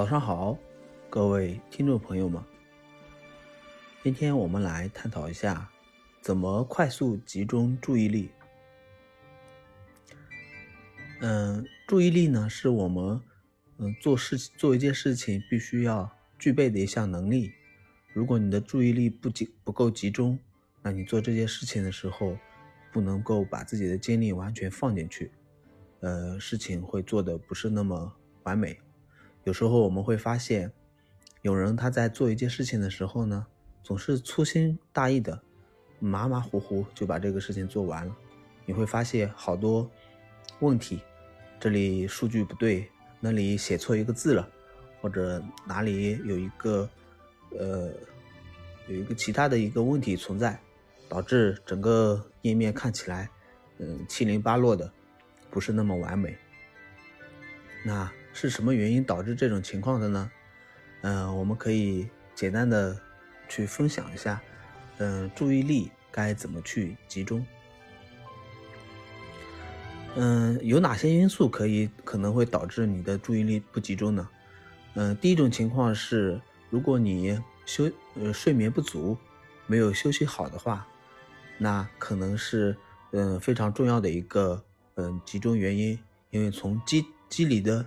早上好，各位听众朋友们。今天我们来探讨一下，怎么快速集中注意力。嗯，注意力呢，是我们嗯做事做一件事情必须要具备的一项能力。如果你的注意力不集不够集中，那你做这件事情的时候，不能够把自己的精力完全放进去，呃，事情会做的不是那么完美。有时候我们会发现，有人他在做一件事情的时候呢，总是粗心大意的，马马虎虎就把这个事情做完了。你会发现好多问题，这里数据不对，那里写错一个字了，或者哪里有一个呃有一个其他的一个问题存在，导致整个页面看起来嗯七零八落的，不是那么完美。那。是什么原因导致这种情况的呢？嗯，我们可以简单的去分享一下，嗯，注意力该怎么去集中？嗯，有哪些因素可以可能会导致你的注意力不集中呢？嗯，第一种情况是，如果你休呃睡眠不足，没有休息好的话，那可能是嗯非常重要的一个嗯集中原因，因为从机机理的。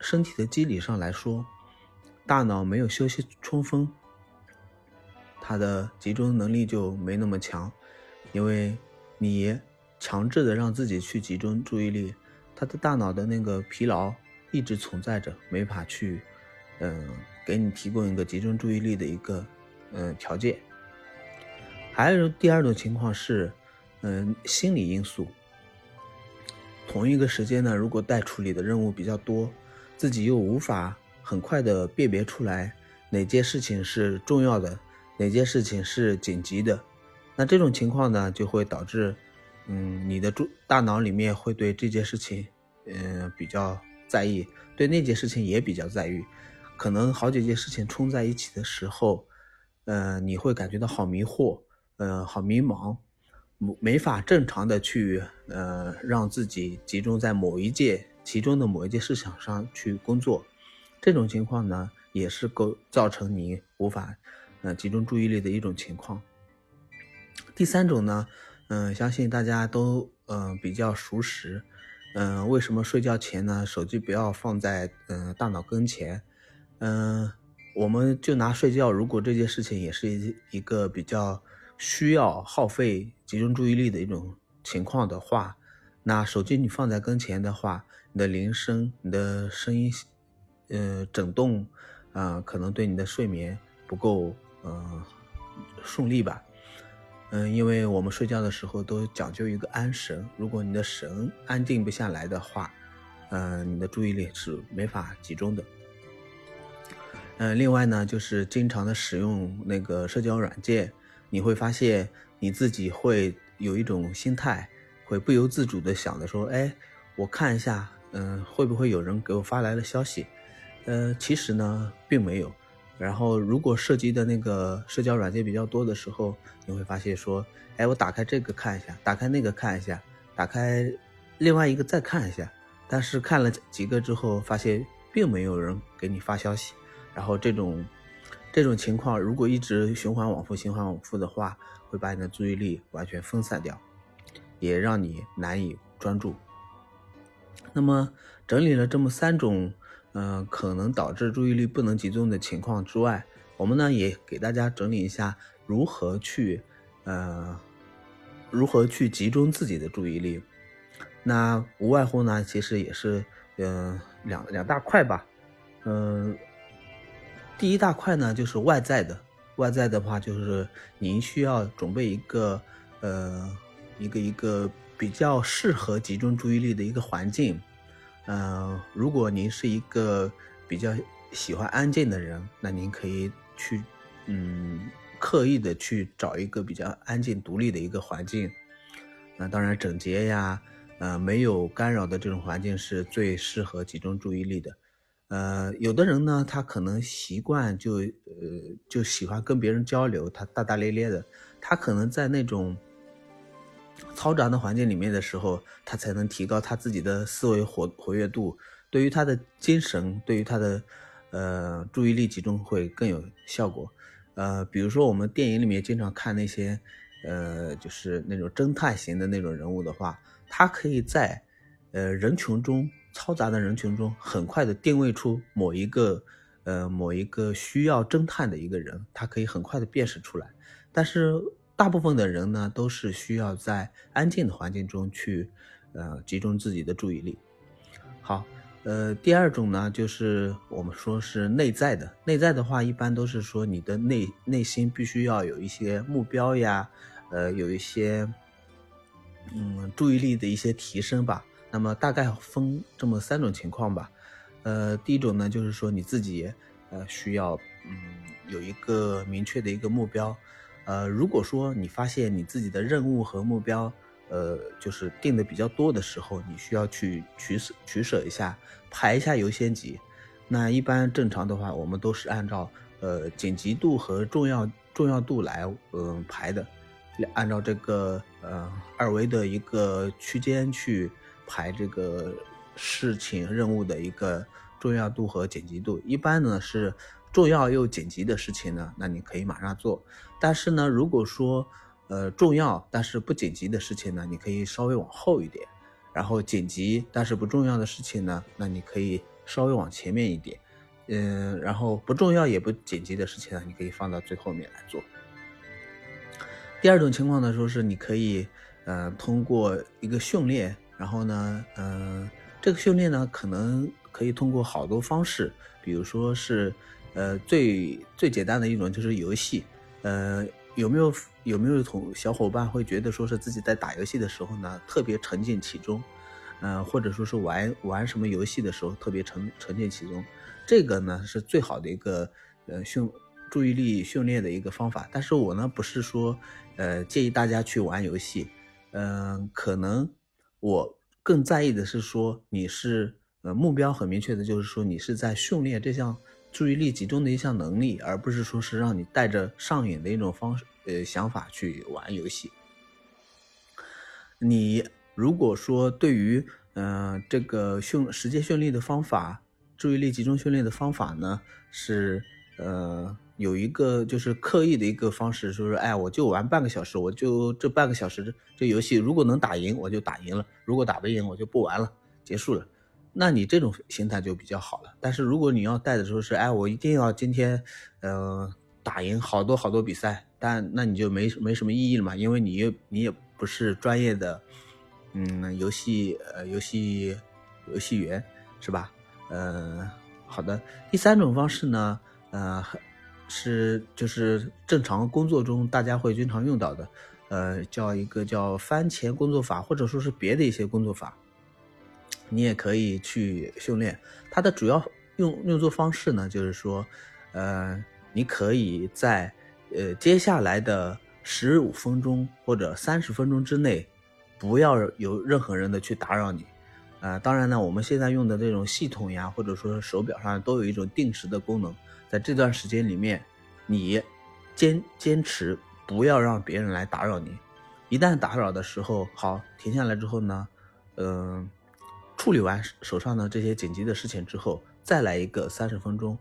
身体的机理上来说，大脑没有休息充分，它的集中能力就没那么强。因为你强制的让自己去集中注意力，他的大脑的那个疲劳一直存在着，没法去，嗯，给你提供一个集中注意力的一个，嗯，条件。还有第二种情况是，嗯，心理因素。同一个时间呢，如果待处理的任务比较多。自己又无法很快的辨别出来哪件事情是重要的，哪件事情是紧急的，那这种情况呢，就会导致，嗯，你的注大脑里面会对这件事情，嗯，比较在意，对那件事情也比较在意，可能好几件事情冲在一起的时候，嗯，你会感觉到好迷惑，嗯，好迷茫，没法正常的去，呃，让自己集中在某一件。其中的某一件事情上去工作，这种情况呢，也是构造成你无法，呃，集中注意力的一种情况。第三种呢，嗯，相信大家都嗯比较熟识，嗯，为什么睡觉前呢，手机不要放在嗯大脑跟前？嗯，我们就拿睡觉，如果这件事情也是一一个比较需要耗费集中注意力的一种情况的话。那手机你放在跟前的话，你的铃声、你的声音，呃，震动，啊，可能对你的睡眠不够，呃，顺利吧。嗯，因为我们睡觉的时候都讲究一个安神，如果你的神安定不下来的话，嗯，你的注意力是没法集中的。嗯，另外呢，就是经常的使用那个社交软件，你会发现你自己会有一种心态。会不由自主的想着说，哎，我看一下，嗯，会不会有人给我发来了消息？呃，其实呢，并没有。然后，如果涉及的那个社交软件比较多的时候，你会发现说，哎，我打开这个看一下，打开那个看一下，打开另外一个再看一下。但是看了几个之后，发现并没有人给你发消息。然后这种这种情况，如果一直循环往复、循环往复的话，会把你的注意力完全分散掉。也让你难以专注。那么，整理了这么三种，嗯，可能导致注意力不能集中的情况之外，我们呢也给大家整理一下如何去，呃，如何去集中自己的注意力。那无外乎呢，其实也是，嗯，两两大块吧。嗯，第一大块呢就是外在的，外在的话就是您需要准备一个，呃。一个一个比较适合集中注意力的一个环境，嗯，如果您是一个比较喜欢安静的人，那您可以去，嗯，刻意的去找一个比较安静独立的一个环境。那当然，整洁呀，呃，没有干扰的这种环境是最适合集中注意力的。呃，有的人呢，他可能习惯就，呃，就喜欢跟别人交流，他大大咧咧的，他可能在那种。嘈杂的环境里面的时候，他才能提高他自己的思维活活跃度。对于他的精神，对于他的，呃，注意力集中会更有效果。呃，比如说我们电影里面经常看那些，呃，就是那种侦探型的那种人物的话，他可以在呃人群中嘈杂的人群中，很快的定位出某一个呃某一个需要侦探的一个人，他可以很快的辨识出来。但是大部分的人呢，都是需要在安静的环境中去呃集中自己的注意力。好。呃，第二种呢，就是我们说是内在的。内在的话，一般都是说你的内内心必须要有一些目标呀，呃，有一些嗯注意力的一些提升吧。那么大概分这么三种情况吧。呃，第一种呢，就是说你自己呃需要嗯有一个明确的一个目标。呃，如果说你发现你自己的任务和目标。呃，就是定的比较多的时候，你需要去取舍取舍一下，排一下优先级。那一般正常的话，我们都是按照呃紧急度和重要重要度来嗯排的，按照这个呃二维的一个区间去排这个事情任务的一个重要度和紧急度。一般呢是重要又紧急的事情呢，那你可以马上做。但是呢，如果说呃，重要但是不紧急的事情呢，你可以稍微往后一点；然后紧急但是不重要的事情呢，那你可以稍微往前面一点。嗯，然后不重要也不紧急的事情呢，你可以放到最后面来做。第二种情况呢，说是你可以，呃，通过一个训练，然后呢，嗯，这个训练呢，可能可以通过好多方式，比如说是，呃，最最简单的一种就是游戏，呃。有没有有没有同小伙伴会觉得说是自己在打游戏的时候呢，特别沉浸其中，嗯，或者说是玩玩什么游戏的时候特别沉沉浸其中，这个呢是最好的一个呃训注意力训练的一个方法。但是我呢不是说呃建议大家去玩游戏，嗯，可能我更在意的是说你是呃目标很明确的，就是说你是在训练这项。注意力集中的一项能力，而不是说是让你带着上瘾的一种方式，呃，想法去玩游戏。你如果说对于，嗯，这个训时间训练的方法，注意力集中训练的方法呢，是，呃，有一个就是刻意的一个方式，说是，哎，我就玩半个小时，我就这半个小时这游戏，如果能打赢，我就打赢了；如果打不赢，我就不玩了，结束了。那你这种心态就比较好了。但是如果你要带的时候是，哎，我一定要今天，呃，打赢好多好多比赛，但那你就没没什么意义了嘛，因为你又你也不是专业的，嗯，游戏呃游戏游戏员是吧？呃，好的。第三种方式呢，呃，是就是正常工作中大家会经常用到的，呃，叫一个叫番茄工作法，或者说是别的一些工作法。你也可以去训练它的主要用用作方式呢，就是说，呃，你可以在呃接下来的十五分钟或者三十分钟之内，不要有任何人的去打扰你，啊，当然呢，我们现在用的这种系统呀，或者说手表上都有一种定时的功能，在这段时间里面，你坚坚持不要让别人来打扰你，一旦打扰的时候，好停下来之后呢，嗯。处理完手上的这些紧急的事情之后，再来一个三十分钟。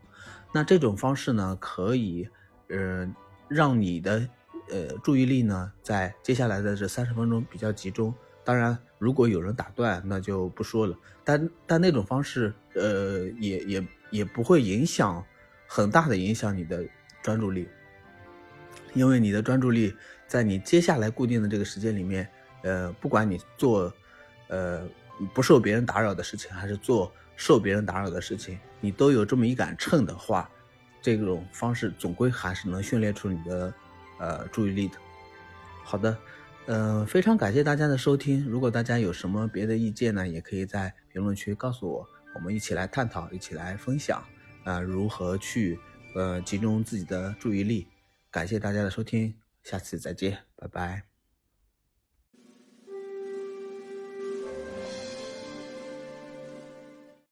那这种方式呢，可以，呃，让你的呃注意力呢，在接下来的这三十分钟比较集中。当然，如果有人打断，那就不说了。但但那种方式，呃，也也也不会影响很大的影响你的专注力，因为你的专注力在你接下来固定的这个时间里面，呃，不管你做，呃。不受别人打扰的事情，还是做受别人打扰的事情，你都有这么一杆秤的话，这种方式总归还是能训练出你的呃注意力的。好的，嗯，非常感谢大家的收听。如果大家有什么别的意见呢，也可以在评论区告诉我，我们一起来探讨，一起来分享啊，如何去呃集中自己的注意力。感谢大家的收听，下次再见，拜拜。